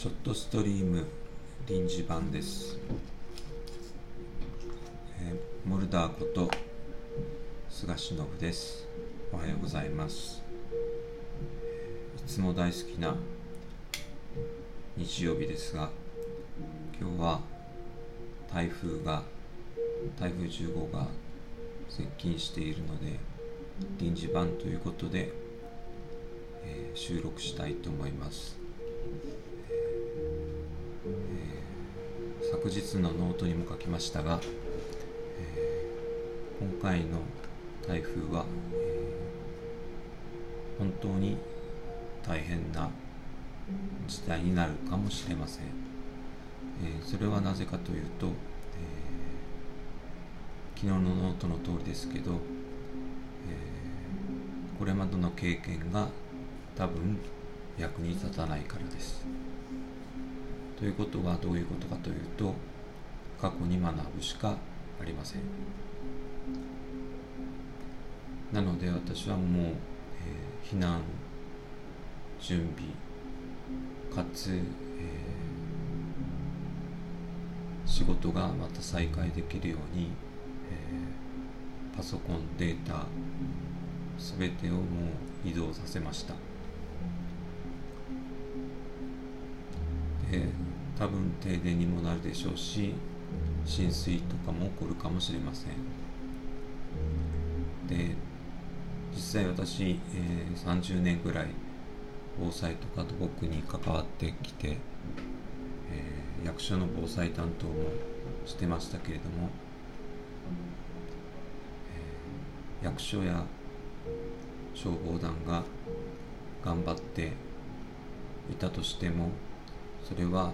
ちょっとストリーム臨時版です、えーモルダーこと菅忍です。おはようございます。いつも大好きな日曜日ですが今日は台風が台風10号が接近しているので臨時版ということで、えー収録したいと思います、昨日のノートにも書きましたが、えー今回の台風は、えー本当に大変な事態になるかもしれません、えーそれはなぜかというと、え昨日のノートの通りですけど、えこれまでの経験が多分役に立たないからです。ということはどういうことかというと過去に学ぶしかありません。なので私はもう、えー避難準備かつ、えー仕事がまた再開できるように、えーパソコンデータすべてをもう移動させましたで多分停電にもなるでしょうし浸水とかも起こるかもしれません。で実際私、えー30年ぐらい防災とか土木に関わってきて、えー役所の防災担当もしてましたけれども、えー役所や消防団が頑張っていたとしてもそれは、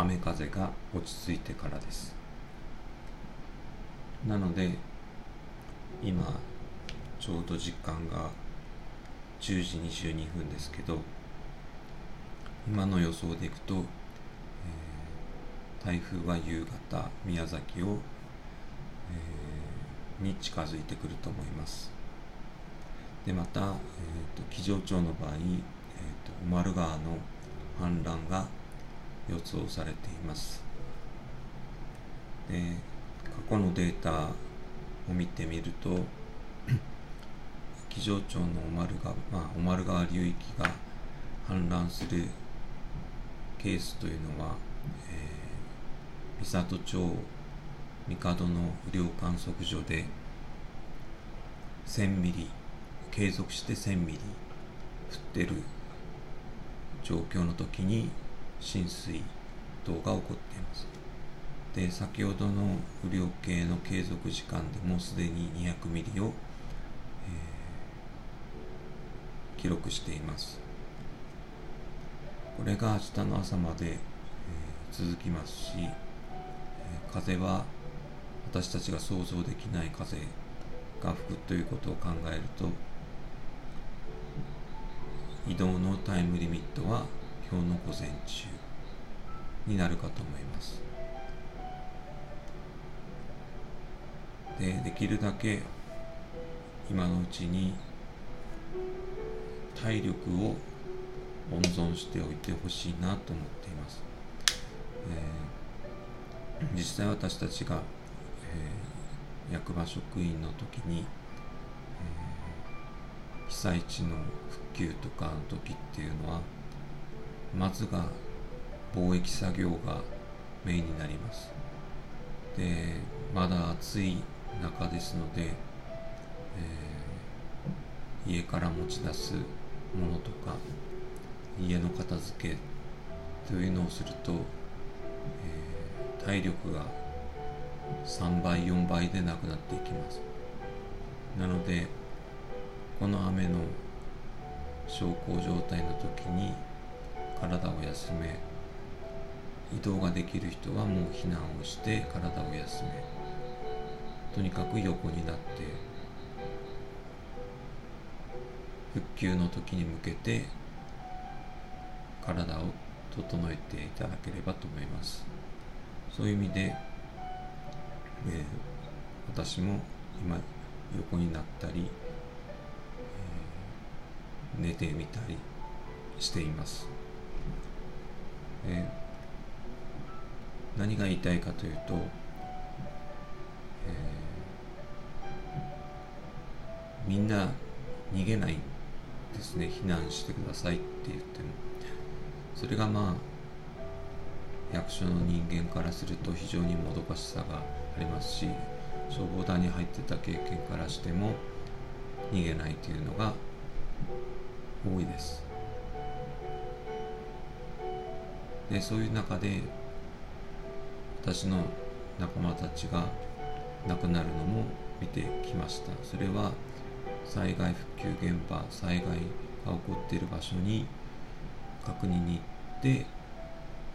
雨風が落ち着いてからです。なので今ちょうど実感が10時22分ですけど今の予想でいくと、えー台風は夕方宮崎を、えーに近づいてくると思います。でまた、えー、と木城町の場合、えー、と小丸川の氾濫が予想されています。で過去のデータを見てみると木城町の小丸川、まあ、小丸川流域が氾濫するケースというのは、えー三郷町帝の雨量観測所で1000ミリ継続して1000ミリ降ってる状況の時に浸水等が起こっています。で先ほどの雨量計の継続時間でもうすでに200ミリを、えー記録しています。これが明日の朝まで、えー続きますし、えー風は私たちが想像できない風が吹くということを考えると移動のタイムリミットは今日の午前中になるかと思います。でできるだけ今のうちに体力を温存しておいてほしいなと思っています、えー実際私たちが、えー役場職員の時に、えー被災地の復旧とかの時っていうのはまずが貿易作業がメインになります。でまだ暑い中ですので、えー家から持ち出すものとか家の片付けというのをすると、えー体力が3倍4倍でなくなっていきます。なのでこの雨の小康状態の時に体を休め移動ができる人はもう避難をして体を休め。とにかく横になって復旧の時に向けて体を整えていただければと思います。そういう意味で、えー私も今横になったり、えー寝てみたりしています、えー、何が言いたいかというと、えー、みんな逃げないですね。避難してくださいって言っても。それがまあ役所の人間からすると非常にもどかしさがありますし消防団に入ってた経験からしても逃げないというのが多いです。でそういう中で私の仲間たちが亡くなるのも見てきました。それは災害復旧現場災害が起こっている場所に確認に行って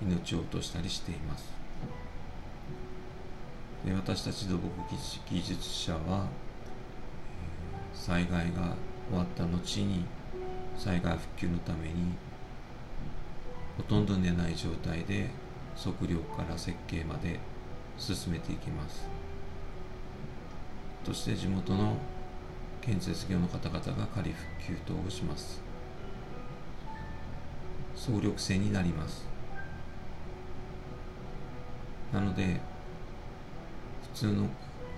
命を落としたりしています。で私たち土木技術者は、災害が終わった後に災害復旧のためにほとんど寝ない状態で測量から設計まで進めていきます。そして地元の建設業の方々が仮復旧等をします。総力戦になります。なので普通の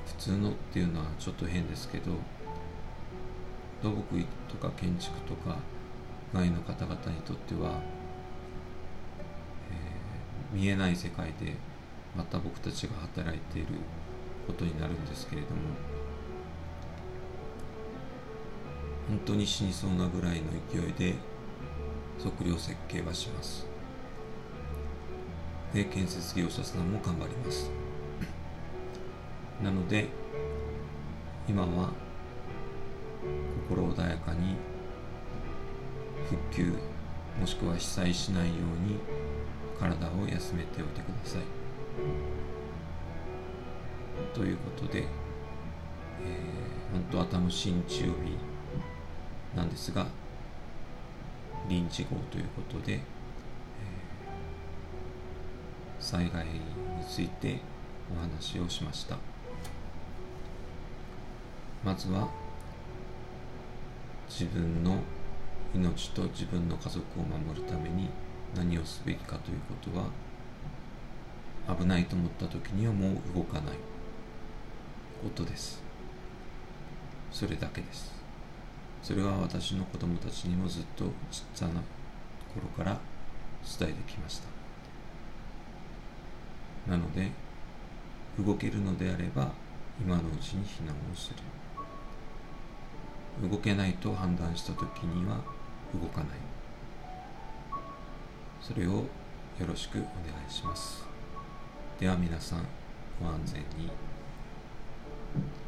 普通のっていうのはちょっと変ですけど土木とか建築とか外の方々にとっては、見えない世界でまた僕たちが働いていることになるんですけれども本当に死にそうなぐらいの勢いで測量設計はします。で建設業者さんも頑張ります。なので今は心穏やかに復旧もしくは被災しないように体を休めておいてください。ということで、えー、本当は楽しい日曜日なんですが臨時号ということで、えー、災害についてお話をしました。まずは自分の命と自分の家族を守るために何をすべきかということは危ないと思った時にはもう動かないことです。それだけです。それは私の子供たちにもずっとちっちゃな頃から伝えてきました。なので動けるのであれば今のうちに避難をする。動けないと判断した時には動かない。それをよろしくお願いします。では皆さんご安全に。